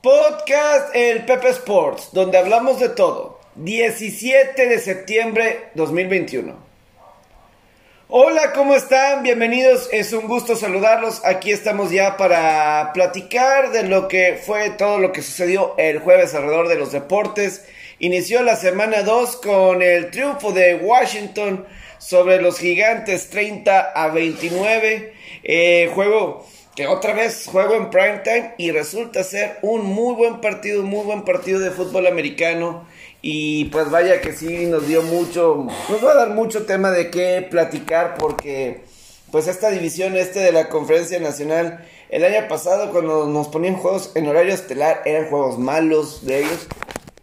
Podcast El Pepe Sports, donde hablamos de todo. 17 de septiembre 2021. Hola, ¿cómo están? Bienvenidos, es un gusto saludarlos. Aquí estamos ya para platicar de lo que fue todo lo que sucedió el jueves alrededor de los deportes. Inició la semana 2 con el triunfo de Washington sobre los gigantes 30 a 29. Eh, juego que otra vez juego en prime time y resulta ser un muy buen partido, muy buen partido de fútbol americano. Y pues vaya que sí nos dio mucho, nos va a dar mucho tema de qué platicar porque pues esta división este de la conferencia nacional, el año pasado cuando nos ponían juegos en horario estelar eran juegos malos de ellos.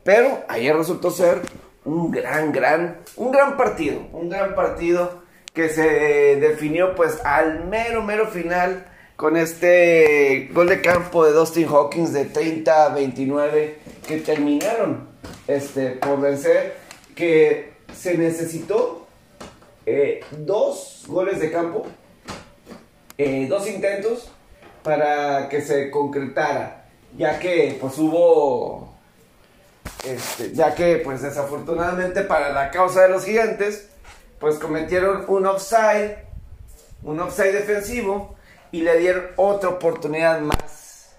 Pero ayer resultó ser un gran, gran, un gran partido, un gran partido que se definió pues al mero, mero final con este gol de campo de Dustin Hawkins de 30 a 29 que terminaron este, por vencer, que se necesitó eh, dos goles de campo, eh, dos intentos para que se concretara, ya que pues hubo, este, ya que pues desafortunadamente para la causa de los gigantes, pues cometieron un offside, un offside defensivo, y le dieron otra oportunidad más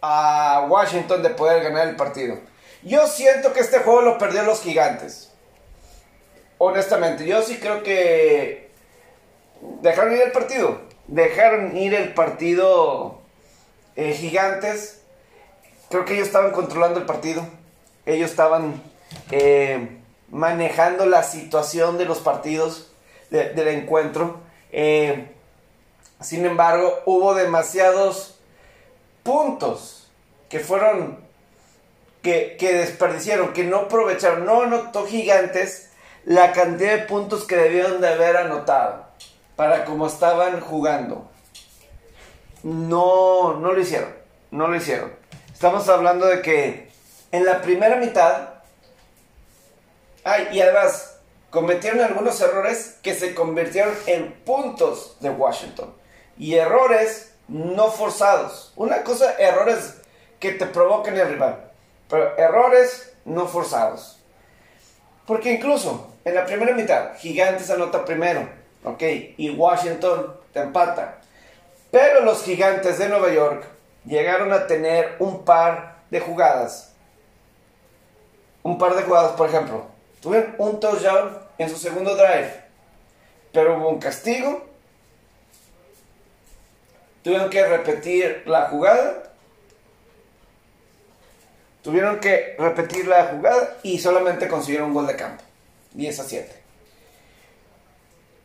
a Washington de poder ganar el partido. Yo siento que este juego lo perdió los gigantes. Honestamente, yo sí creo que dejaron ir el partido. Dejaron ir el partido eh, gigantes. Creo que ellos estaban controlando el partido. Ellos estaban eh, manejando la situación de los partidos del encuentro. Eh, sin embargo, hubo demasiados puntos que fueron, que, desperdiciaron, que no aprovecharon. No anotó gigantes la cantidad de puntos que debieron de haber anotado para como estaban jugando. No, no lo hicieron, no lo hicieron. Estamos hablando de que en la primera mitad, ay, y además cometieron algunos errores que se convirtieron en puntos de Washington y errores no forzados. Una cosa, errores que te provoquen el rival, pero errores no forzados. Porque incluso en la primera mitad, Gigantes anota primero, ¿ok? Y Washington te empata. Pero los Gigantes de Nueva York llegaron a tener un par de jugadas. Un par de jugadas, por ejemplo. Tuvieron un touchdown en su segundo drive. Pero hubo un castigo tuvieron que repetir la jugada. Tuvieron que repetir la jugada y solamente consiguieron un gol de campo. 10 a 7.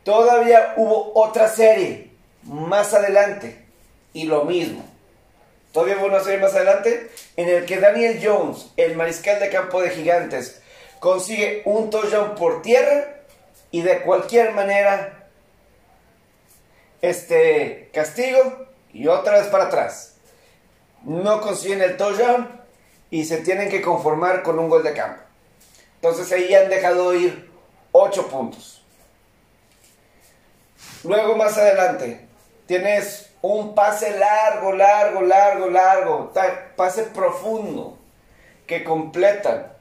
Todavía hubo otra serie más adelante y lo mismo. Todavía hubo una serie más adelante en el que Daniel Jones, el mariscal de campo de Gigantes, consigue un touchdown por tierra y de cualquier manera este castigo y otra vez para atrás. No consiguen el touchdown y se tienen que conformar con un gol de campo. Entonces ahí han dejado ir 8 puntos. Luego más adelante tienes un pase largo, largo, largo, largo, pase profundo que completan.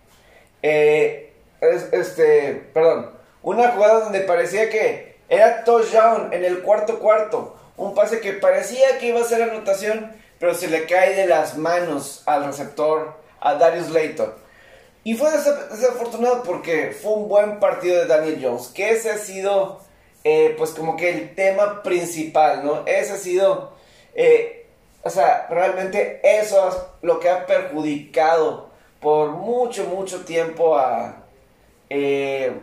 Eh, este, perdón, una jugada donde parecía que era touchdown en el cuarto cuarto un pase que parecía que iba a ser anotación, pero se le cae de las manos al receptor, a Darius Layton. Y fue desafortunado porque fue un buen partido de Daniel Jones, que ese ha sido, eh, pues como que el tema principal, ¿no? Ese ha sido, eh, o sea, realmente eso es lo que ha perjudicado por mucho, mucho tiempo a, eh,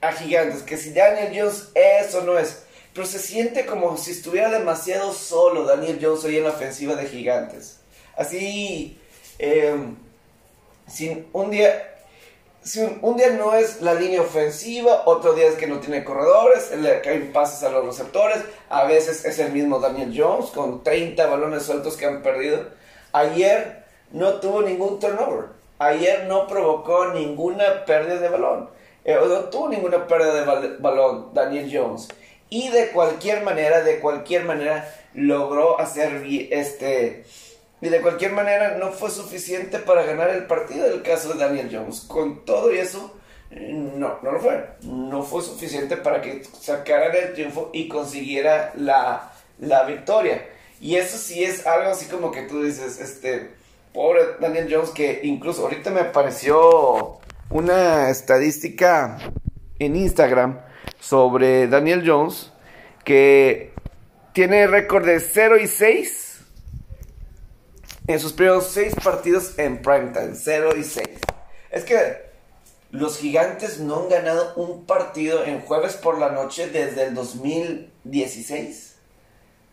a Gigantes. Que si Daniel Jones eso no es pero se siente como si estuviera demasiado solo Daniel Jones hoy en la ofensiva de Gigantes. Así, em, sin un día, un, día no es la línea ofensiva, otro día es que no tiene corredores, le caen pases a los receptores, a veces es el mismo Daniel Jones con 30 balones sueltos que han perdido. Ayer no tuvo ningún turnover, ayer no provocó ninguna pérdida de balón, eh, no tuvo ninguna pérdida de balón Daniel Jones y de cualquier manera, de cualquier manera logró hacer este Y de cualquier manera no fue suficiente para ganar el partido el caso de Daniel Jones. Con todo eso, no, no lo fue. No fue suficiente para que sacaran el triunfo y consiguiera la, la victoria. Y eso sí es algo así como que tú dices, este, pobre Daniel Jones, que incluso ahorita me apareció una estadística en Instagram sobre Daniel Jones que tiene récord de 0 y 6 en sus primeros 6 partidos en primetime. 0 y 6. Es que los gigantes no han ganado un partido en jueves por la noche desde el 2016.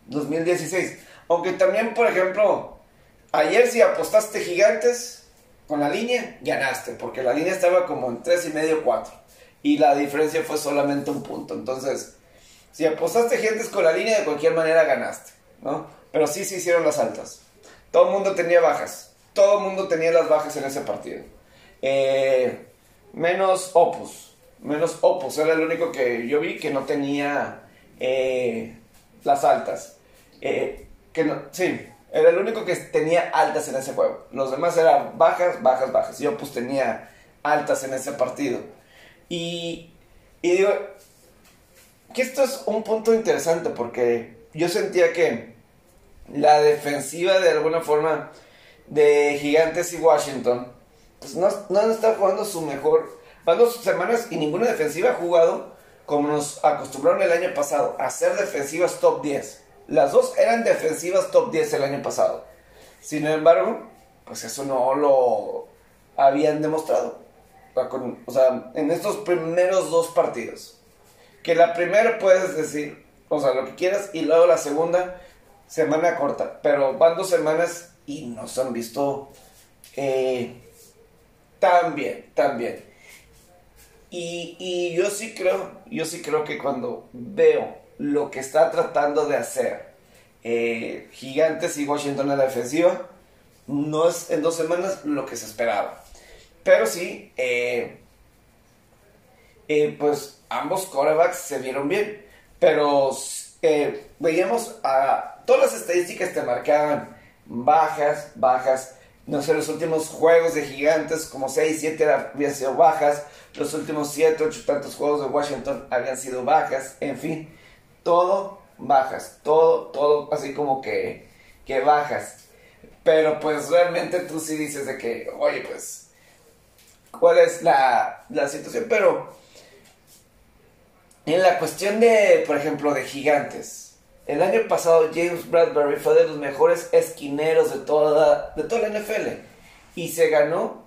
2016. Aunque también, por ejemplo, ayer si apostaste gigantes con la línea, ganaste. Porque la línea estaba como en 3 y medio, 4. Y la diferencia fue solamente un punto. Entonces, si apostaste gigantes con la línea, de cualquier manera ganaste. ¿no? Pero sí se hicieron las altas. Todo el mundo tenía bajas. Todo el mundo tenía las bajas en ese partido. Eh, menos Opus. Menos Opus. Era el único que yo vi que no tenía eh, las altas. Eh, que no, sí, era el único que tenía altas en ese juego. Los demás eran bajas, bajas, bajas. Y Opus tenía altas en ese partido. Y, digo, que esto es un punto interesante porque yo sentía que la defensiva de alguna forma de Gigantes y Washington pues no, no está jugando su mejor. Van dos semanas y ninguna defensiva ha jugado como nos acostumbraron el año pasado a hacer defensivas top 10. Las dos eran defensivas top 10 el año pasado. Sin embargo, pues eso no lo habían demostrado. O sea, en estos primeros dos partidos. Que la primera puedes decir, o sea, lo que quieras, y luego la segunda, semana corta. Pero van dos semanas y nos han visto eh, tan bien, tan bien. Y, y, yo sí creo, yo sí creo que cuando veo lo que está tratando de hacer eh, Gigantes y Washington en la defensiva, no es en dos semanas lo que se esperaba. Pero sí, eh, pues ambos corebacks se vieron bien. Pero veíamos a todas las estadísticas te marcaban bajas, bajas. No sé, los últimos juegos de gigantes, como 6, 7 habían sido bajas. Los últimos 7, 8 tantos juegos de Washington habían sido bajas. En fin, todo bajas. Todo, todo así como que, que bajas. Pero pues realmente tú sí dices de que, oye, pues, ¿cuál es la, la situación? Pero en la cuestión de, por ejemplo, de gigantes, el año pasado James Bradbury fue de los mejores esquineros de toda, de toda la NFL y se ganó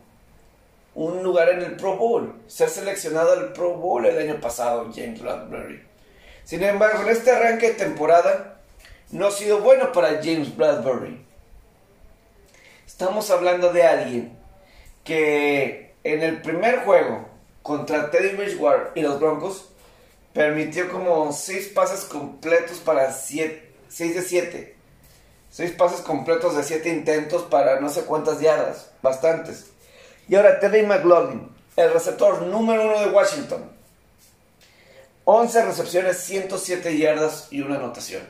un lugar en el Pro Bowl, ser seleccionado al Pro Bowl el año pasado James Bradbury. Sin embargo, en este arranque de temporada no ha sido bueno para James Bradbury. Estamos hablando de alguien que en el primer juego contra Teddy Bridgewater y los Broncos permitió como 6 pases completos para 6 de 7. 6 pases completos de 7 intentos para no sé cuántas yardas, bastantes. Y ahora Terry McLaughlin, el receptor número 1 de Washington. 11 recepciones, 107 yardas y una anotación.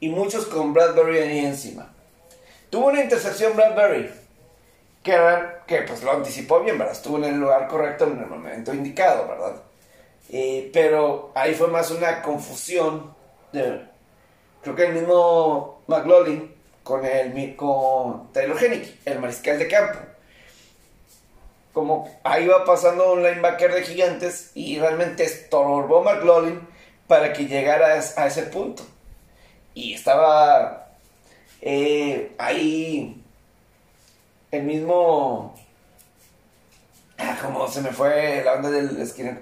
Y muchos con Bradbury ahí encima. Tuvo una intercepción Bradbury, que, que pues lo anticipó bien, ¿verdad? Estuvo en el lugar correcto en el momento indicado, ¿verdad? Eh, pero ahí fue más una confusión. creo que el mismo McLaughlin con, el, con Taylor Hennick, el mariscal de campo. Como ahí va pasando un linebacker de gigantes y realmente estorbó McLaughlin para que llegara a ese punto. Y estaba eh, ahí el mismo. Ah, como se me fue la onda del esquina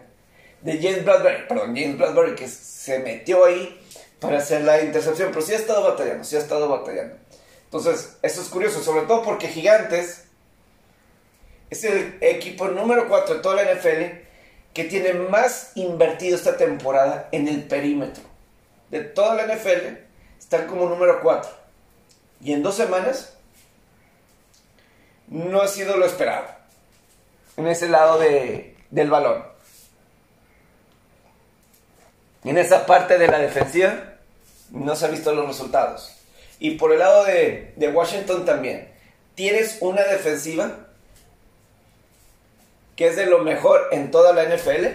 de James Bradbury, perdón, James Bradbury, que se metió ahí para hacer la intercepción, pero sí ha estado batallando, sí ha estado batallando. Entonces, eso es curioso, sobre todo porque Gigantes es el equipo número 4 de toda la NFL que tiene más invertido esta temporada en el perímetro. De toda la NFL, están como número 4. Y en dos semanas, no ha sido lo esperado. En ese lado de, del balón en esa parte de la defensiva no se han visto los resultados. Y por el lado de, de Washington también. Tienes una defensiva que es de lo mejor en toda la NFL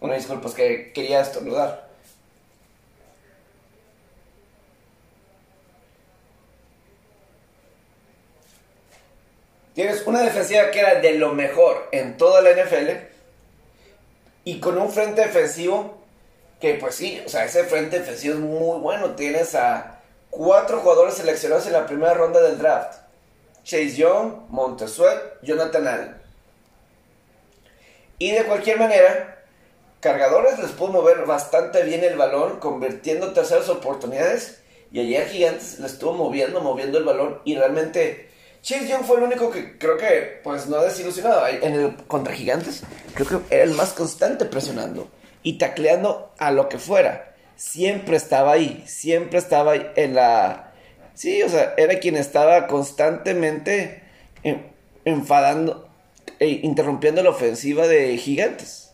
Una disculpa, es que quería estornudar. Tienes una defensiva que era de lo mejor en toda la NFL y con un frente defensivo que pues sí, o sea, ese frente defensivo es muy bueno. Tienes a cuatro jugadores seleccionados en la primera ronda del draft. Chase Young, Montesuet, Jonathan Allen. Y de cualquier manera, Cargadores les pudo mover bastante bien el balón, convirtiendo terceras oportunidades. Y ayer Gigantes le estuvo moviendo, moviendo el balón. Y realmente Chase Young fue el único que creo que pues no ha desilusionado. En el contra Gigantes, creo que era el más constante presionando y tacleando a lo que fuera. Siempre estaba ahí, siempre estaba ahí en la... Sí, o sea, era quien estaba constantemente enfadando e interrumpiendo la ofensiva de Gigantes.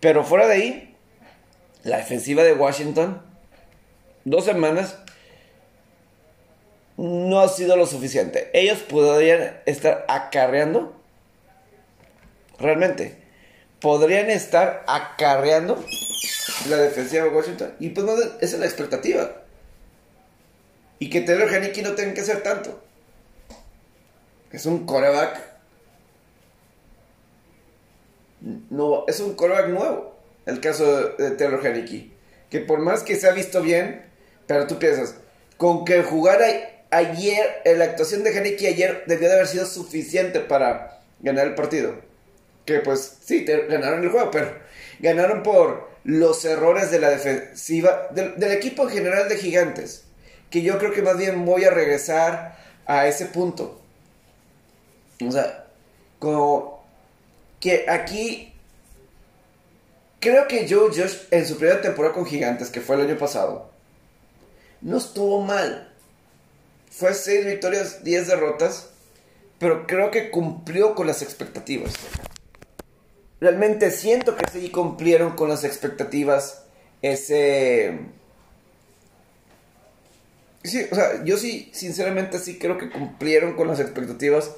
Pero fuera de ahí, la defensiva de Washington, dos semanas, no ha sido lo suficiente. Ellos podrían estar acarreando, realmente, podrían estar acarreando la defensiva de Washington. Y pues no, esa es la expectativa. Y que Taylor Haneke no tenga que hacer tanto. Es un coreback no, es un coreback nuevo, el caso de Taylor Haneke. Que por más que se ha visto bien, pero tú piensas, con que jugara ayer, la actuación de Haneke ayer debió de haber sido suficiente para ganar el partido. Que pues sí, ganaron el juego, pero ganaron por los errores de la defensiva, del equipo en general de Gigantes. Que yo creo que más bien voy a regresar a ese punto. O sea, como que aquí creo que Joe Josh en su primera temporada con Gigantes, que fue el año pasado, no estuvo mal. Fue 6 victorias, 10 derrotas, pero creo que cumplió con las expectativas. Realmente siento que sí cumplieron con las expectativas ese... Sí, o sea, yo sí, sinceramente sí creo que cumplieron con las expectativas.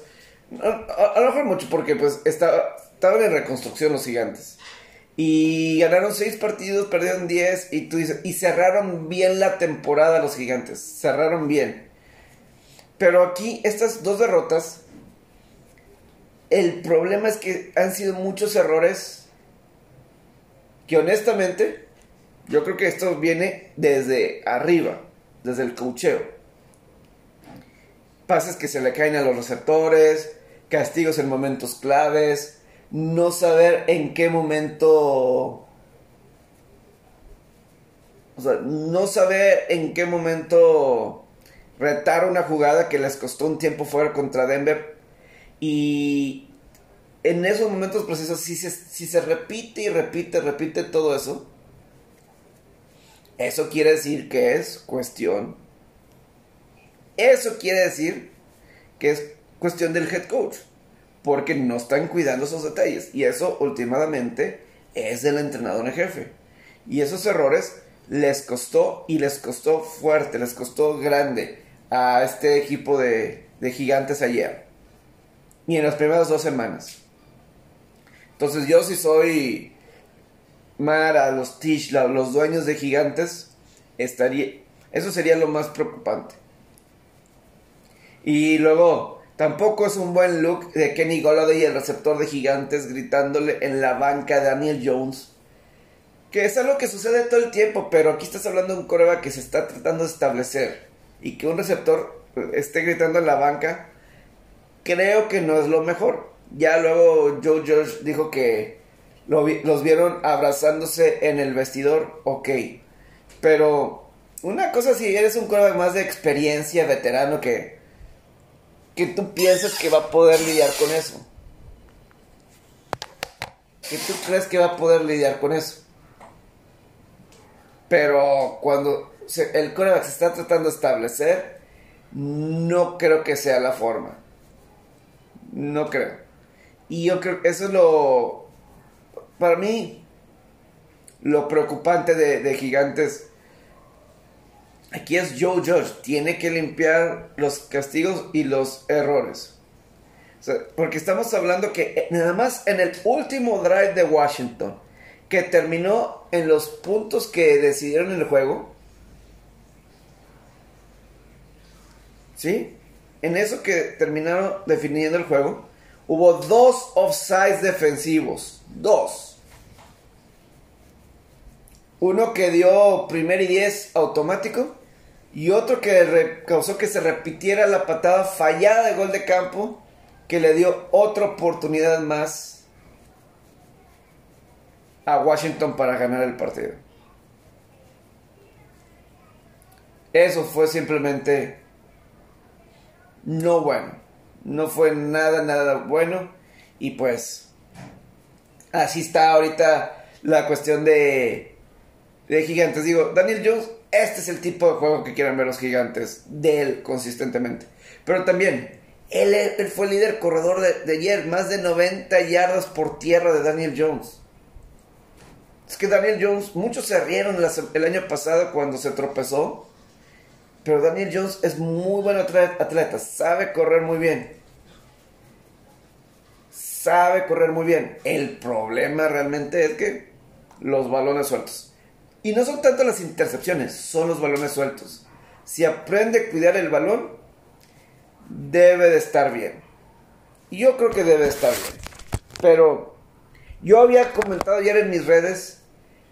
A, lo mejor mucho porque pues estaba, estaban en reconstrucción los gigantes. Y ganaron seis partidos, perdieron 10 y tú dices, y cerraron bien la temporada los gigantes, cerraron bien. Pero aquí estas dos derrotas, el problema es que han sido muchos errores que honestamente yo creo que esto viene desde arriba, desde el cocheo. Pases que se le caen a los receptores, castigos en momentos claves, no saber en qué momento... O sea, no saber en qué momento retar una jugada que les costó un tiempo fuera contra Denver. Y en esos momentos precisos, si se, si se repite y repite, repite todo eso, eso quiere decir que es cuestión. Eso quiere decir que es cuestión del head coach porque no están cuidando esos detalles. Y eso últimamente es del entrenador en jefe. Y esos errores les costó y les costó fuerte, les costó grande a este equipo de, gigantes ayer. Y en las primeras dos semanas. Entonces yo si soy Mara, los Tish, los dueños de gigantes, estaría... Eso sería lo más preocupante. Y luego, Tampoco es un buen look de Kenny Golladay, el receptor de gigantes, gritándole en la banca a Daniel Jones. Que es algo que sucede todo el tiempo, pero aquí estás hablando de un coreba que se está tratando de establecer. Y que un receptor eh, esté gritando en la banca, creo que no es lo mejor. Ya luego Joe George dijo que los vieron abrazándose en el vestidor, ok. Pero una cosa si eres un coreba más de experiencia, veterano, que que tú piensas que va a poder lidiar con eso. Que tú crees que va a poder lidiar con eso. Pero cuando el coreback se está tratando de establecer, no creo que sea la forma. No creo. Y yo creo que eso es lo, para mí, lo preocupante de, Gigantes. Aquí es Joe Judge. Tiene que limpiar los castigos y los errores. porque estamos hablando que eh, nada más en el último drive de Washington, que terminó en los puntos que decidieron el juego, ¿sí? En eso que terminaron definiendo el juego, hubo dos offsides defensivos. Dos. Uno que dio primer y diez automático. Y otro que causó que se repitiera la patada fallada de gol de campo. Que le dio otra oportunidad más a Washington para ganar el partido. Eso fue simplemente no bueno. No fue nada, nada bueno. Y pues así está ahorita la cuestión de, de gigantes. Digo, Daniel Jones, este es el tipo de juego que quieren ver los gigantes de él consistentemente. Pero también, él, fue el líder corredor de, ayer, más de 90 yardas por tierra de Daniel Jones. Es que Daniel Jones, muchos se rieron el año pasado cuando se tropezó pero Daniel Jones es muy buen atleta, sabe correr muy bien. Sabe correr muy bien. El problema realmente es que los balones sueltos. Y no son tanto las intercepciones, son los balones sueltos. Si aprende a cuidar el balón, debe de estar bien. Y yo creo que debe de estar bien. Pero yo había comentado ayer en mis redes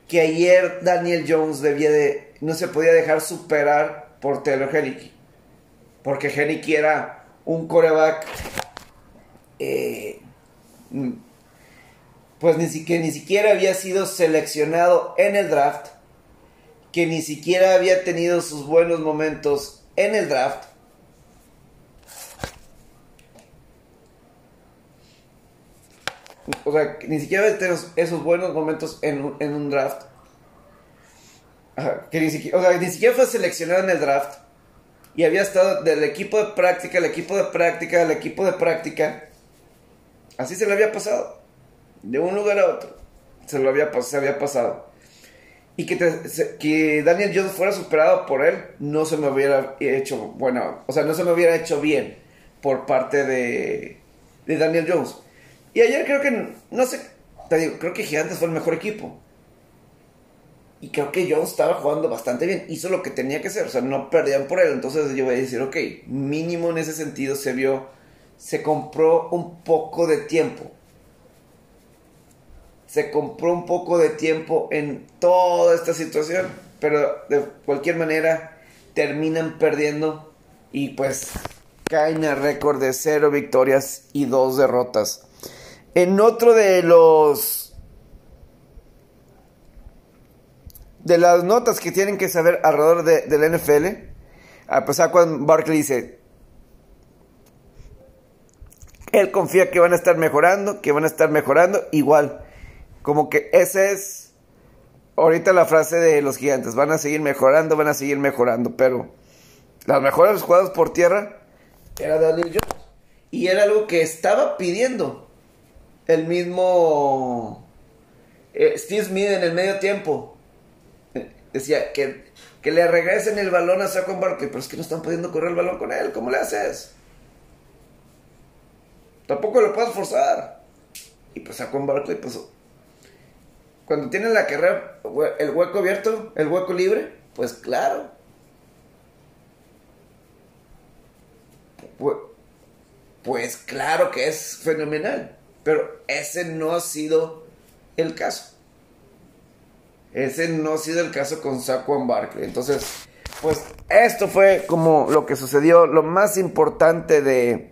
que ayer Daniel Jones debía de, no se podía dejar superar por Taylor Hennicky. Porque Hennicky era un coreback. Eh, pues ni siquiera, ni siquiera había sido seleccionado en el draft. Que ni siquiera había tenido sus buenos momentos en el draft. O sea, ni siquiera había tenido esos buenos momentos en, en un draft que ni siquiera, o sea, ni siquiera fue seleccionado en el draft. Y había estado del equipo de práctica, el equipo de práctica, el equipo de práctica. Así se le había pasado. De un lugar a otro. Se lo había, se había pasado. Y que, que Daniel Jones fuera superado por él, no se me hubiera hecho, bueno, o sea, no se me hubiera hecho bien por parte de, de Daniel Jones. Y ayer creo que, no sé, te digo, creo que Gigantes fue el mejor equipo. Y creo que Jones estaba jugando bastante bien. Hizo lo que tenía que hacer. O sea, no perdían por él. Entonces yo voy a decir, ok, mínimo en ese sentido se vio. Se compró un poco de tiempo. Se compró un poco de tiempo en toda esta situación. Pero de cualquier manera terminan perdiendo. Y pues caen a récord de cero victorias y dos derrotas. En otro de los de las notas que tienen que saber alrededor de, del NFL, a pesar cuando Barkley dice, él confía que van a estar mejorando, que van a estar mejorando, igual, como que esa es ahorita la frase de los gigantes, van a seguir mejorando, van a seguir mejorando, pero las mejores jugadas por tierra era Daniel Jones. Y era algo que estaba pidiendo el mismo eh, Steve Smith en el medio tiempo decía que, que le regresen el balón a Saquon Barkley, pero es que no están pudiendo correr el balón con él. ¿Cómo le haces? Tampoco lo puedes forzar. Y pues Saquon Barkley, pues cuando tiene la carrera, el hueco abierto, el hueco libre, pues claro. Pues, pues claro que es fenomenal. Pero ese no ha sido el caso. Ese no ha sido el caso con Saquon Barkley. Entonces, pues esto fue como lo que sucedió, lo más importante de,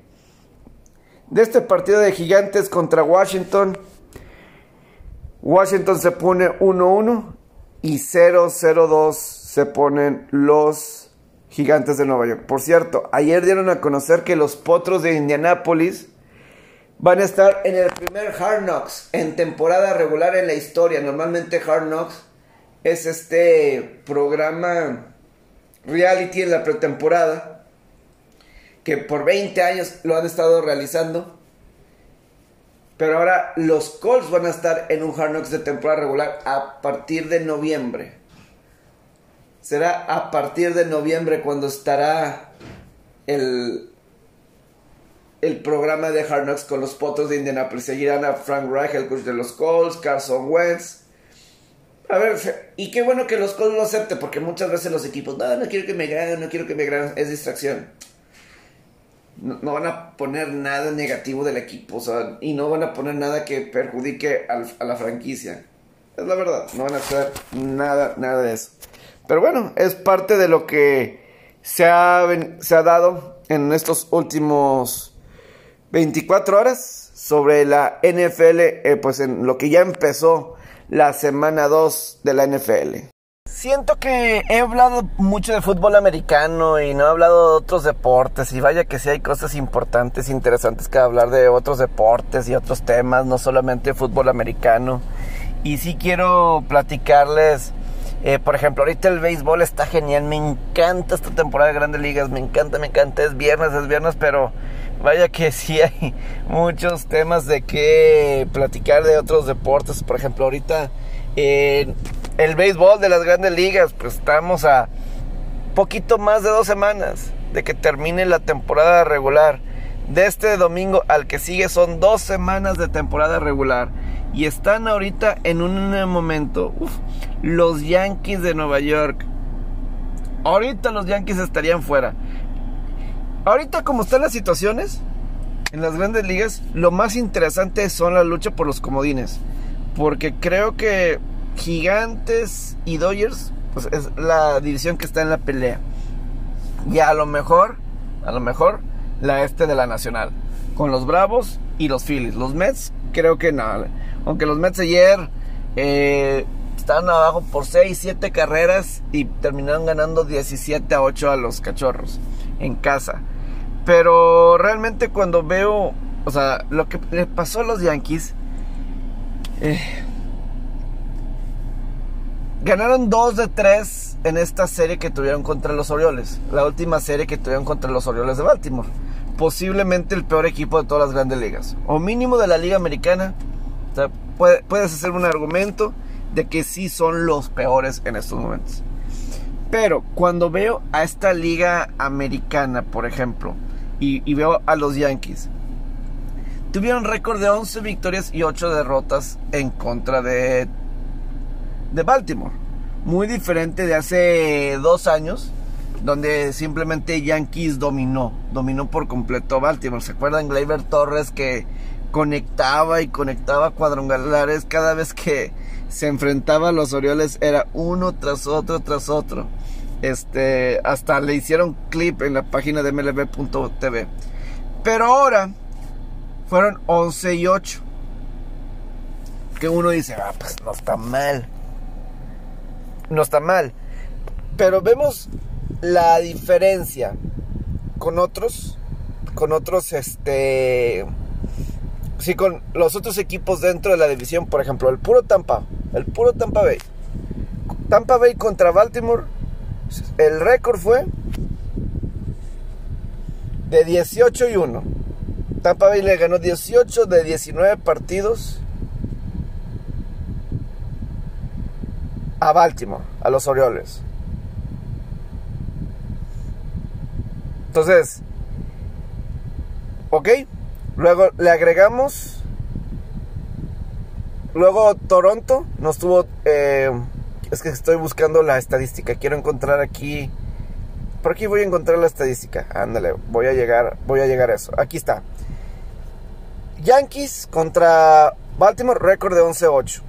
de este partido de gigantes contra Washington. Washington se pone 1-1 y 0-0-2 se ponen los gigantes de Nueva York. Por cierto, ayer dieron a conocer que los potros de Indianápolis van a estar en el primer Hard Knocks en temporada regular en la historia. Normalmente Hard Knocks es este programa reality en la pretemporada que por 20 años lo han estado realizando. Pero ahora los Colts van a estar en un Hard Knocks de temporada regular a partir de noviembre. Será a partir de noviembre cuando estará el, el programa de Hard Knocks con los Potos de Indianapolis. Seguirán a Frank Reich, el coach de los Colts, Carson Wentz. A ver, y qué bueno que los Colts lo acepten, porque muchas veces los equipos, no, no quiero que me graben, no quiero que me graben, es distracción. No, van a poner nada negativo del equipo, y no van a poner nada que perjudique a la franquicia. Es la verdad, no van a hacer nada, nada de eso. Pero bueno, es parte de lo que se ha, se ha dado en estos últimos 24 horas sobre la NFL, eh, pues en lo que ya empezó la semana 2 de la NFL. Siento que he hablado mucho de fútbol americano y no he hablado de otros deportes y vaya que sí hay cosas importantes, interesantes que hablar de otros deportes y otros temas, no solamente fútbol americano. Y sí quiero platicarles, eh, por ejemplo, ahorita el béisbol está genial, me encanta esta temporada de grandes ligas, me encanta, me encanta, es viernes, es viernes, pero vaya que sí hay muchos temas de qué platicar de otros deportes. Por ejemplo, ahorita eh, el béisbol de las grandes ligas, pues estamos a poquito más de dos semanas de que termine la temporada regular. De este domingo al que sigue son dos semanas de temporada regular. Y están ahorita en un momento, los Yankees de Nueva York. Ahorita los Yankees estarían fuera. Ahorita como están las situaciones en las grandes ligas, lo más interesante son la lucha por los comodines. Porque creo que Gigantes y Dodgers pues es la división que está en la pelea. Y a lo mejor, a lo mejor, la este de la Nacional. Con los Bravos y los Phillies. Los Mets, creo que nada. Aunque los Mets ayer eh, estaban abajo por 6, 7 carreras y terminaron ganando 17 a 8 a los cachorros en casa. Pero realmente cuando veo, o sea, lo que le pasó a los Yankees, eh, ganaron 2 de 3 en esta serie que tuvieron contra los Orioles, la última serie que tuvieron contra los Orioles de Baltimore. Posiblemente el peor equipo de todas las grandes ligas, o mínimo de la Liga Americana. Sea, puedes hacer un argumento de que sí son los peores en estos momentos. Pero cuando veo a esta liga americana, por ejemplo, y, veo a los Yankees. Tuvieron récord de 11 victorias y 8 derrotas en contra de, de Baltimore. Muy diferente de hace dos años, donde simplemente Yankees dominó, dominó por completo Baltimore. ¿Se acuerdan Gleyber Torres que conectaba y conectaba cuadrangulares cada vez que se enfrentaba a los Orioles? Era uno tras otro, tras otro. Este, hasta le hicieron clip en la página de mlb.tv. Pero ahora fueron 11 y 8. Que uno dice, ah, pues no está mal. No está mal. Pero vemos la diferencia con otros, con otros, este, sí, con los otros equipos dentro de la división, por ejemplo, el puro Tampa, el puro Tampa Bay. Tampa Bay contra Baltimore el récord fue de 18 y 1. Tampa Bay le ganó 18 de 19 partidos a Baltimore, a los Orioles. Entonces, ok, luego le agregamos, luego Toronto nos tuvo eh, es que estoy buscando la estadística. Quiero encontrar aquí. Por aquí voy a encontrar la estadística. Ándale, voy a llegar, voy a llegar a eso. Aquí está. Yankees contra Baltimore, récord de 11-8.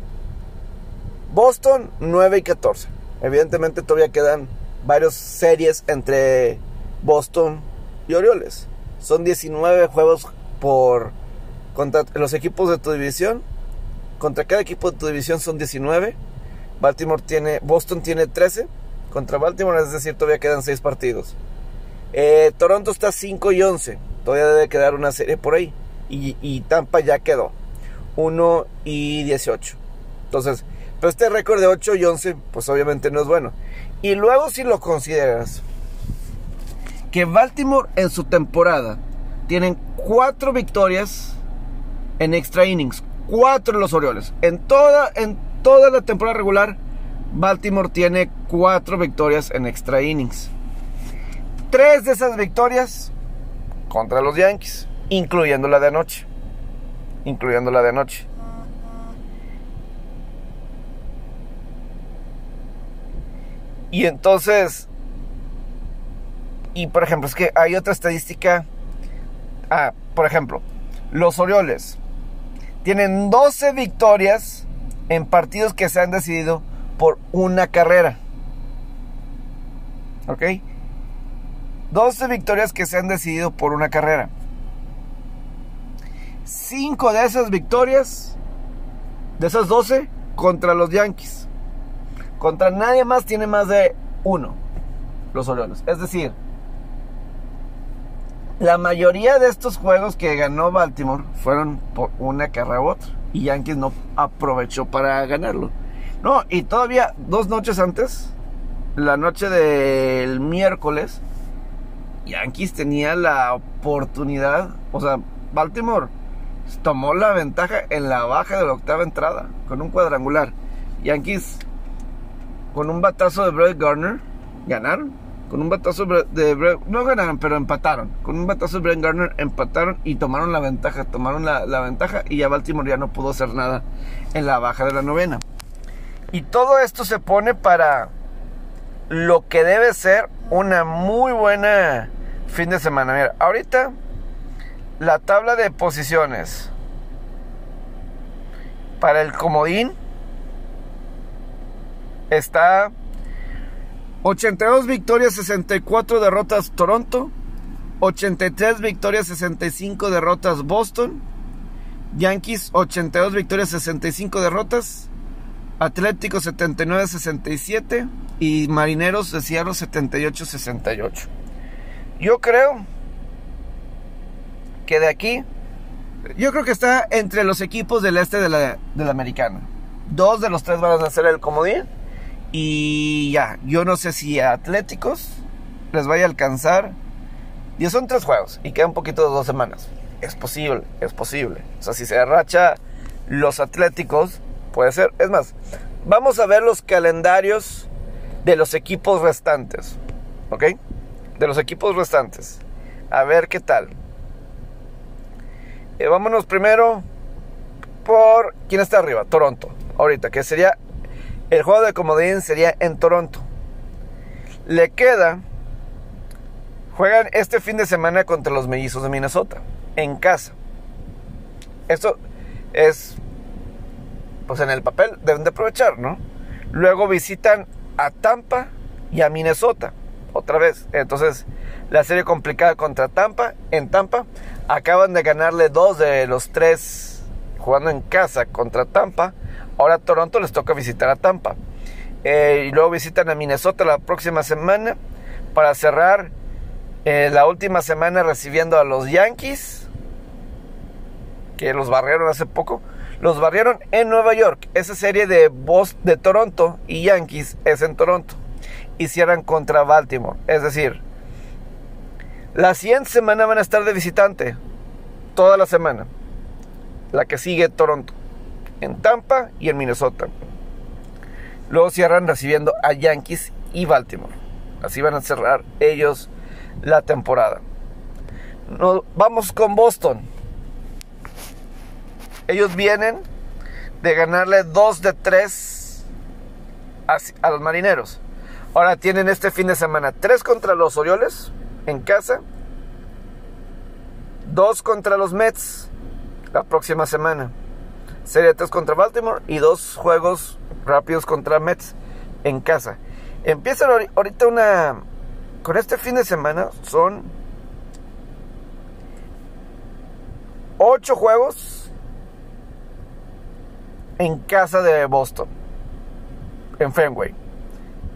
Boston 9 y 14. Evidentemente todavía quedan varias series entre Boston y Orioles. Son 19 juegos por contra los equipos de tu división. Contra cada equipo de tu división son 19. Baltimore tiene, Boston tiene 13 contra Baltimore, es decir, todavía quedan 6 partidos. Eh, Toronto está 5 y 11, todavía debe quedar una serie por ahí. Y, Tampa ya quedó 1 y 18. Entonces, pero este récord de 8 y 11, pues obviamente no es bueno. Y luego si lo consideras, que Baltimore en su temporada tienen cuatro victorias en extra innings. Cuatro de los Orioles. En toda, en toda la temporada regular, Baltimore tiene cuatro victorias en extra innings. Tres de esas victorias contra los Yankees, incluyendo la de anoche. Incluyendo la de anoche. Y entonces, y por ejemplo, es que hay otra estadística. Ah, por ejemplo, los Orioles tienen 12 victorias en partidos que se han decidido por una carrera. ¿Ok? 12 victorias que se han decidido por una carrera. 5 de esas victorias, de esas 12, contra los Yankees. Contra nadie más tiene más de uno, los Orioles. Es decir, la mayoría de estos juegos que ganó Baltimore fueron por una carrera u otra. Y Yankees no aprovechó para ganarlo. No, y todavía dos noches antes, la noche del miércoles, Yankees tenía la oportunidad, o sea, Baltimore tomó la ventaja en la baja de la octava entrada con un cuadrangular. Yankees con un batazo de Brett Garner ganaron. Con un batazo de Brett, no ganaron, pero empataron. Con un batazo de Brett Garner empataron y tomaron la ventaja, tomaron la, la ventaja y ya Baltimore ya no pudo hacer nada en la baja de la novena. Y todo esto se pone para lo que debe ser una muy buena fin de semana. Mira, ahorita la tabla de posiciones para el comodín está 82 victorias, 64 derrotas Toronto, 83 victorias, 65 derrotas Boston, Yankees 82 victorias, 65 derrotas, Atlético 79-67 y Marineros de Seattle 78-68. Yo creo que de aquí, yo creo que está entre los equipos del este de la, de la americana. Dos de los tres van a hacer el comodín. Y ya, yo no sé si a Atléticos les vaya a alcanzar. Y son tres juegos y queda un poquito de dos semanas. Es posible, es posible. O sea, si se arracha los Atléticos, puede ser. Es más, vamos a ver los calendarios de los equipos restantes. ¿Ok? De los equipos restantes. A ver qué tal. Eh, vámonos primero por quién está arriba. Toronto. Ahorita, que sería el juego de comodín sería en Toronto. Le queda. Juegan este fin de semana contra los mellizos de Minnesota. En casa. Esto es. Pues en el papel deben de aprovechar, ¿no? Luego visitan a Tampa y a Minnesota. Otra vez. Entonces, la serie complicada contra Tampa. En Tampa. Acaban de ganarle dos de los tres jugando en casa contra Tampa. Ahora Toronto les toca visitar a Tampa. Eh, y luego visitan a Minnesota la próxima semana para cerrar eh, la última semana recibiendo a los Yankees, que los barrieron hace poco. Los barrieron en Nueva York. Esa serie de, de Toronto y Yankees es en Toronto. Y cierran contra Baltimore. Es decir, la siguiente semana van a estar de visitante. Toda la semana. La que sigue Toronto en Tampa y en Minnesota. Luego cierran recibiendo a Yankees y Baltimore. Así van a cerrar ellos la temporada. Vamos con Boston. Ellos vienen de ganarle 2 de 3 a, los marineros. Ahora tienen este fin de semana 3 contra los Orioles en casa. 2 contra los Mets la próxima semana. Serie 3 contra Baltimore y dos juegos rápidos contra Mets en casa. Empiezan ahorita una... Con este fin de semana son 8 juegos en casa de Boston, en Fenway.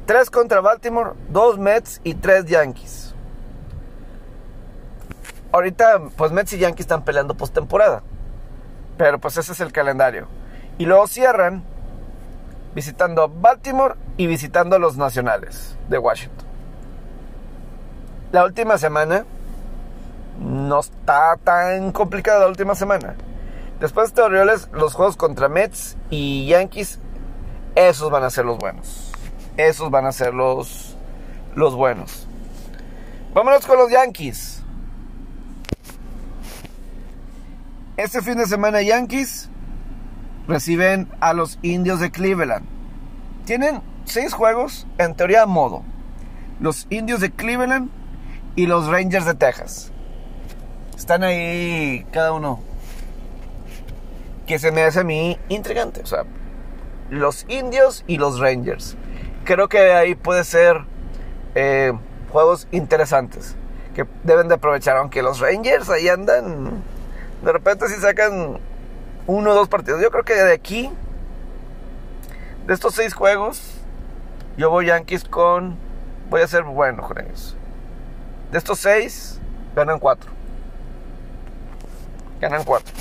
3 contra Baltimore, 2 Mets y 3 Yankees. Ahorita, pues Mets y Yankees están peleando postemporada. Pero pues ese es el calendario. Y luego cierran visitando Baltimore y visitando los Nacionales de Washington. la última semana no está tan complicada la última semana. Después de Orioles, los juegos contra Mets y Yankees, esos van a ser los buenos. Esos van a ser los, los buenos. Vámonos con los Yankees. Este fin de semana Yankees reciben a los indios de Cleveland. Tienen seis juegos, en teoría a modo. Los indios de Cleveland y los Rangers de Texas. Están ahí cada uno. Que se me hace a mí intrigante. O sea, los indios y los Rangers. Creo que ahí puede ser eh, juegos interesantes. Que deben de aprovechar. Aunque los Rangers ahí andan. De repente si sacan uno o dos partidos. Yo creo que de aquí. De estos seis juegos. Yo voy Yankees con. Voy a ser bueno con. De estos seis, ganan cuatro. Ganan cuatro.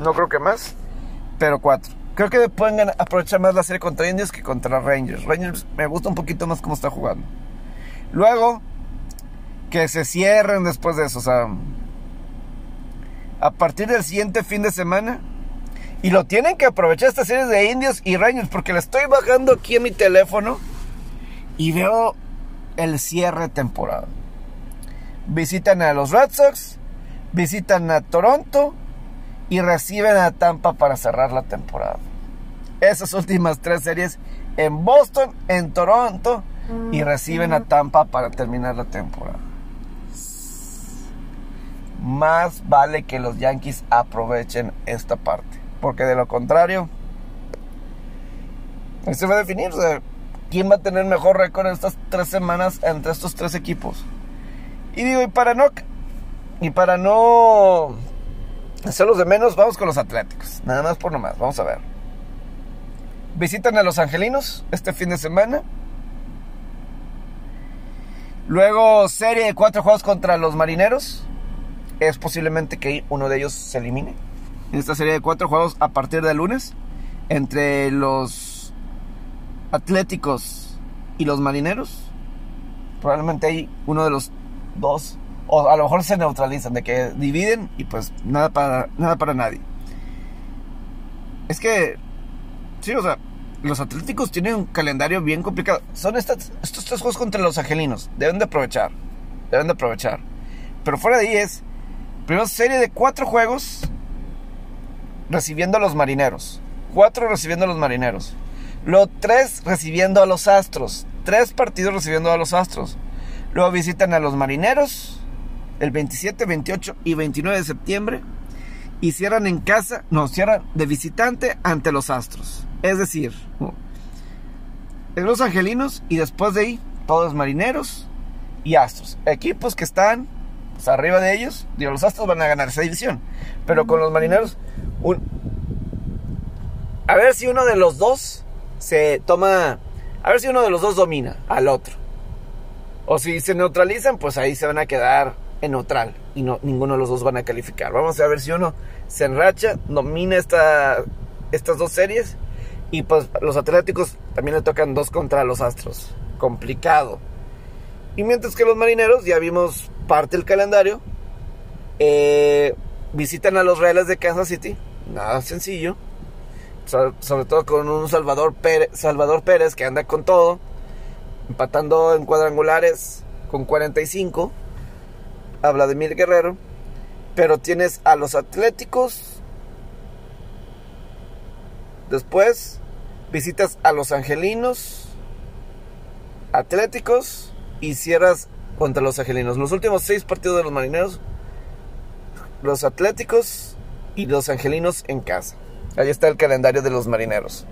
No creo que más, pero cuatro. Creo que pueden aprovechar más la serie contra Indios que contra Rangers. Rangers me gusta un poquito más cómo está jugando. Luego, que se cierren después de eso. O sea, a partir del siguiente fin de semana. Y lo tienen que aprovechar esta serie de Indios y Rangers. Porque le estoy bajando aquí en mi teléfono. Y veo el cierre de temporada. Visitan a los Red Sox, visitan a Toronto y reciben a Tampa para cerrar la temporada. Esas últimas tres series en Boston, en Toronto y reciben a Tampa para terminar la temporada. Más vale que los Yankees aprovechen esta parte, porque de lo contrario, se va a definir quién va a tener mejor récord en estas tres semanas entre estos tres equipos. Y digo, y para no, y para no hacerlos de menos, vamos con los Atléticos. Nada más por nomás, vamos a ver. Visitan a los Angelinos este fin de semana. Luego serie de cuatro juegos contra los Marineros. Es posiblemente que uno de ellos se elimine. En esta serie de cuatro juegos a partir del lunes. Entre los Atléticos y los Marineros. Probablemente hay uno de los dos, o a lo mejor se neutralizan, de que dividen y pues nada para, nada para nadie. Es que, sí, o sea, los Atléticos tienen un calendario bien complicado. Son estos tres juegos contra los Angelinos. Deben de aprovechar. Deben de aprovechar. Pero fuera de ahí es, primera serie de cuatro juegos recibiendo a los Marineros. Cuatro recibiendo a los Marineros. Luego tres recibiendo a los Astros. Tres partidos recibiendo a los Astros. Luego visitan a los Marineros el 27, 28 y 29 de septiembre. Y cierran en casa, no, cierran de visitante ante los Astros. Es decir, es los Angelinos y después de ahí todos Marineros y Astros. Equipos que están arriba de ellos. Digo, los Astros van a ganar esa división. Pero con los Marineros, a ver si uno de los dos se toma... A ver si uno de los dos domina al otro. O si se neutralizan, pues ahí se van a quedar en neutral y no, ninguno de los dos van a calificar. Vamos a ver si uno se enracha, domina esta, estas dos series y pues los Atléticos también le tocan dos contra los Astros. Complicado. Y mientras que los Marineros, ya vimos parte del calendario, eh, visitan a los Reales de Kansas City. Nada sencillo. sobre todo con un Salvador Pérez, Salvador Pérez que anda con todo empatando en cuadrangulares con 45 a Vladimir Guerrero, pero tienes a los Atléticos. Después visitas a los Angelinos, Atléticos y cierras contra los Angelinos. Los últimos seis partidos de los Marineros, los Atléticos y los Angelinos en casa. Ahí está el calendario de los Marineros.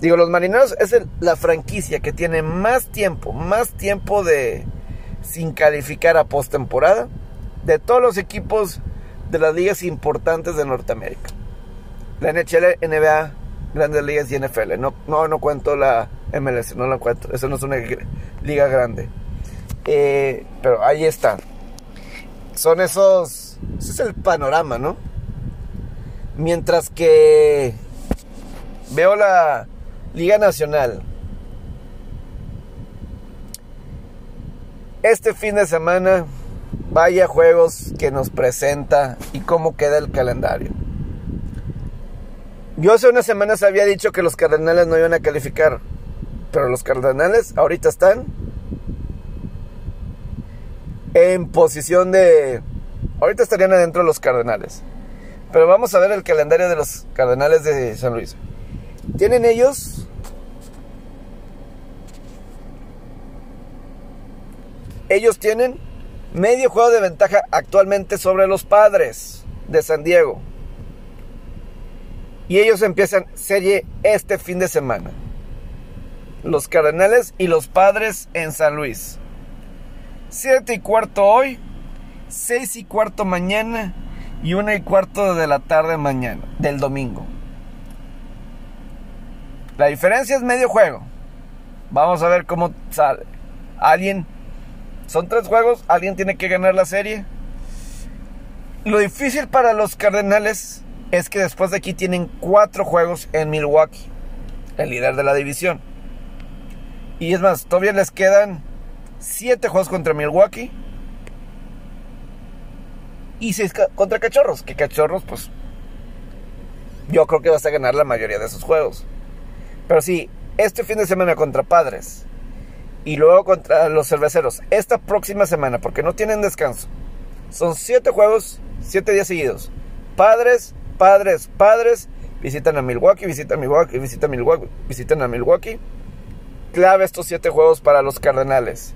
Digo, los Marineros es la franquicia que tiene más tiempo, más tiempo de sin calificar a postemporada de todos los equipos de las ligas importantes de Norteamérica. La NHL, NBA, Grandes Ligas y NFL. No, no, no cuento la MLS, no la cuento. Eso no es una liga grande. Eh, pero ahí están. Son esos. Ese es el panorama, ¿no? Mientras que veo la Liga Nacional. este fin de semana, vaya juegos que nos presenta y cómo queda el calendario. Yo hace unas semanas había dicho que los Cardenales no iban a calificar, pero los Cardenales ahorita están en posición de... Ahorita estarían adentro los Cardenales. Pero vamos a ver el calendario de los Cardenales de San Luis. Tienen ellos ellos tienen medio juego de ventaja actualmente sobre los padres de San Diego. Y ellos empiezan serie este fin de semana. Los Cardenales y los Padres en San Luis. 7 y cuarto hoy, 6 y cuarto mañana y 1 y cuarto de la tarde mañana, del domingo. La diferencia es medio juego. Vamos a ver cómo sale. Alguien son tres juegos, alguien tiene que ganar la serie. Lo difícil para los Cardenales es que después de aquí tienen cuatro juegos en Milwaukee, el líder de la división. Y es más, todavía les quedan siete juegos contra Milwaukee y seis contra Cachorros. Que Cachorros, pues, yo creo que vas a ganar la mayoría de esos juegos. Pero sí, este fin de semana contra Padres y luego contra los cerveceros esta próxima semana, porque no tienen descanso. Son siete juegos, siete días seguidos. Padres, padres, padres, visitan a Milwaukee, visitan a Milwaukee, visitan a Milwaukee, visitan a Milwaukee. Clave estos siete juegos para los Cardenales.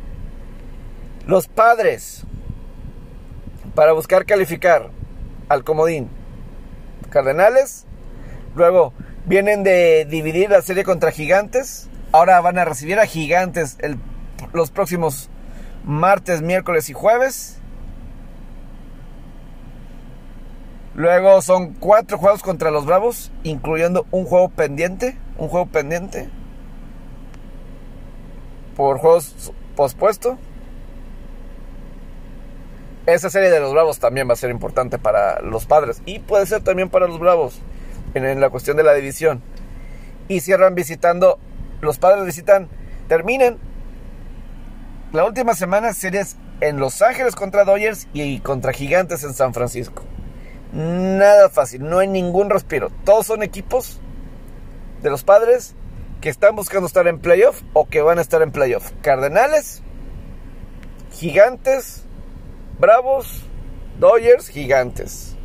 Los padres, para buscar calificar al comodín. Cardenales, luego vienen de dividir la serie contra Gigantes Ahora van a recibir a Gigantes los próximos martes, miércoles y jueves. Luego son cuatro juegos contra los Bravos, incluyendo un juego pendiente. Un juego pendiente. Por juegos pospuesto. Esa serie de los Bravos también va a ser importante para los padres. Y puede ser también para los Bravos. en la cuestión de la división. Y cierran visitando los padres visitan, terminan la última semana series en Los Ángeles contra Dodgers y contra Gigantes en San Francisco. Nada fácil, no hay ningún respiro. Todos son equipos de los padres que están buscando estar en playoff o que van a estar en playoff. Cardenales, Gigantes, Bravos, Dodgers, Gigantes.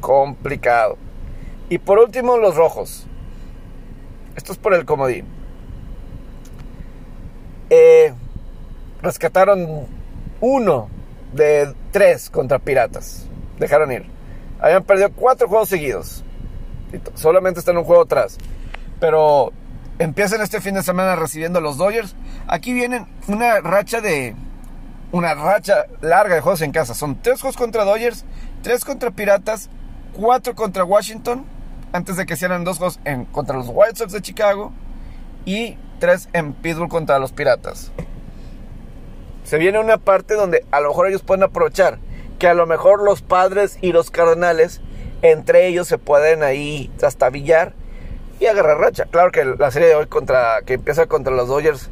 Complicado. Y por último, los rojos. Esto es por el comodín. Eh, rescataron uno de tres contra Piratas. Dejaron ir. Habían perdido cuatro juegos seguidos. Solamente están un juego atrás. Pero empiezan este fin de semana recibiendo a los Dodgers. Aquí vienen una racha de. Una racha larga de juegos en casa. Son tres juegos contra Dodgers, tres contra Piratas, cuatro contra Washington antes de que hicieran dos juegos en, contra los White Sox de Chicago y tres en Pittsburgh contra los Piratas. Se viene una parte donde a lo mejor ellos pueden aprovechar que a lo mejor los padres y los cardenales entre ellos se pueden ahí trastabillar y agarrar racha. Claro que la serie de hoy contra que empieza contra los Dodgers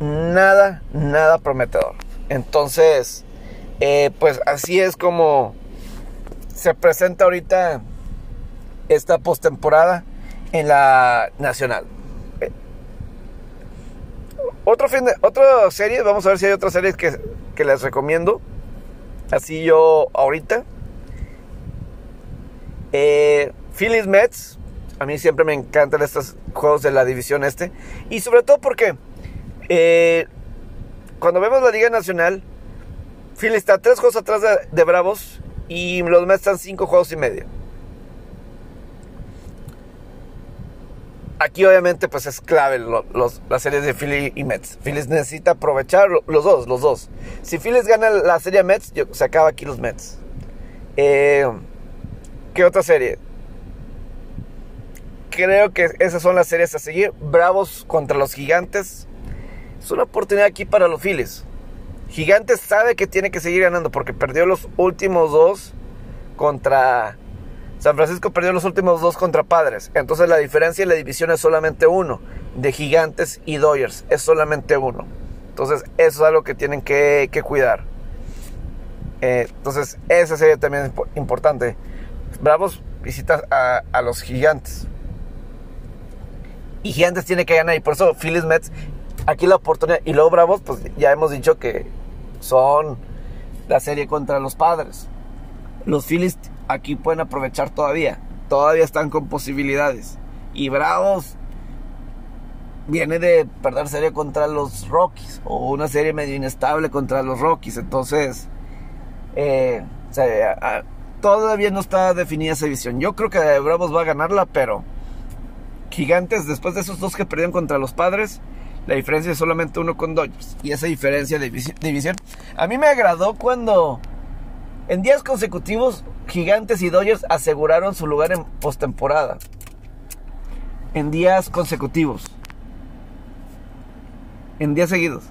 nada, nada prometedor. Entonces, eh, pues así es como se presenta ahorita esta postemporada en la nacional. Eh, otro fin de, otra serie, vamos a ver si hay otras series que, que les recomiendo. Así yo ahorita. Eh, Phillies Mets. A mí siempre me encantan estos juegos de la división este. Y sobre todo porque eh, cuando vemos la Liga Nacional, Phillies está tres juegos atrás de, Bravos y los Mets están cinco juegos y medio. aquí obviamente pues es clave los, las series de Philly y Mets. Phillies necesita aprovechar los dos, los dos. Si Phillies gana la serie Mets, se acaba aquí los Mets. Eh, ¿Qué otra serie? Creo que esas son las series a seguir. Bravos contra los Gigantes. Es una oportunidad aquí para los Phillies. Gigantes sabe que tiene que seguir ganando porque perdió los últimos dos contra San Francisco perdió los últimos dos contra Padres. Entonces la diferencia en la división es solamente uno. De Gigantes y Dodgers es solamente uno. Entonces, eso es algo que tienen que, cuidar. Eh, entonces, esa serie también importante. Bravos visita a, a, los gigantes. Y gigantes tiene que ganar. Y por eso, Phillies Mets, aquí la oportunidad. Y luego Bravos, pues ya hemos dicho que son la serie contra los padres. Los Phillies aquí pueden aprovechar todavía. Todavía están con posibilidades. Y Bravos viene de perder serie contra los Rockies. O una serie medio inestable contra los Rockies. Entonces, eh, todavía no está definida esa división. Yo creo que Bravos va a ganarla, pero Gigantes, después de esos dos que perdieron contra los padres, la diferencia es solamente uno con Dodgers. Y esa diferencia de división. A mí me agradó cuando en días consecutivos Gigantes y Dodgers aseguraron su lugar en postemporada. En días consecutivos. En días seguidos.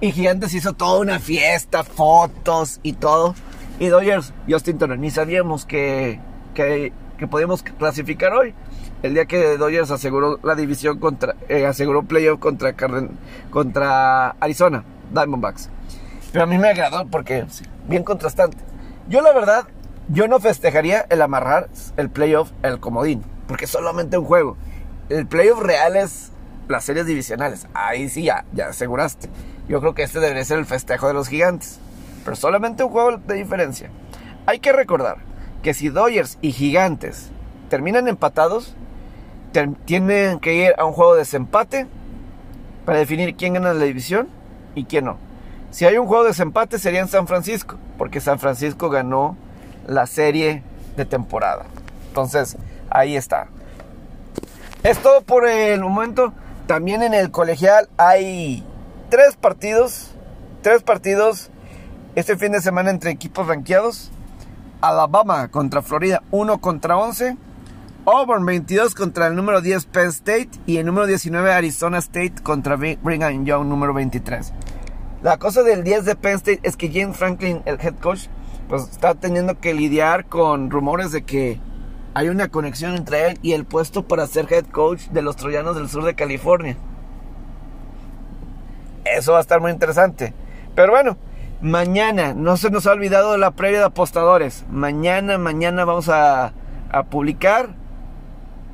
Y Gigantes hizo toda una fiesta, fotos y todo. Y Dodgers, Justin Turner, ni sabíamos que, que, que podíamos clasificar hoy el día que Dodgers aseguró la división contra, eh, aseguró playoff contra, contra Arizona, Diamondbacks. Pero a mí me agradó porque, bien contrastante. Yo la verdad, yo no festejaría el amarrar el playoff, el comodín, porque es solamente un juego. El playoff real es las series divisionales. Ahí sí ya, ya aseguraste. Yo creo que este debería ser el festejo de los gigantes. Pero solamente un juego de diferencia. Hay que recordar que si Dodgers y Gigantes terminan empatados, tienen que ir a un juego de desempate para definir quién gana la división y quién no. Si hay un juego de desempate sería en San Francisco, porque San Francisco ganó la serie de temporada. Entonces, ahí está. Es todo por el momento. También en el colegial hay tres partidos. Tres partidos este fin de semana entre equipos ranqueados. Alabama contra Florida, 1 contra 11. Auburn 22 contra el número 10 Penn State y el número 19 Arizona State contra Brigham Young número 23. La cosa del 10 de Penn State es que James Franklin, el head coach, pues está teniendo que lidiar con rumores de que hay una conexión entre él y el puesto para ser head coach de los Troyanos del sur de California. Eso va a estar muy interesante. Pero bueno, mañana, no se nos ha olvidado la previa de apostadores. Mañana, mañana vamos a, a publicar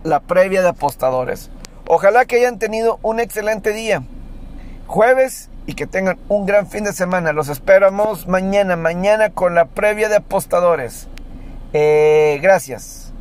la previa de apostadores. Ojalá que hayan tenido un excelente día. Jueves y que tengan un gran fin de semana. Los esperamos mañana, mañana con la previa de apostadores. Eh, gracias.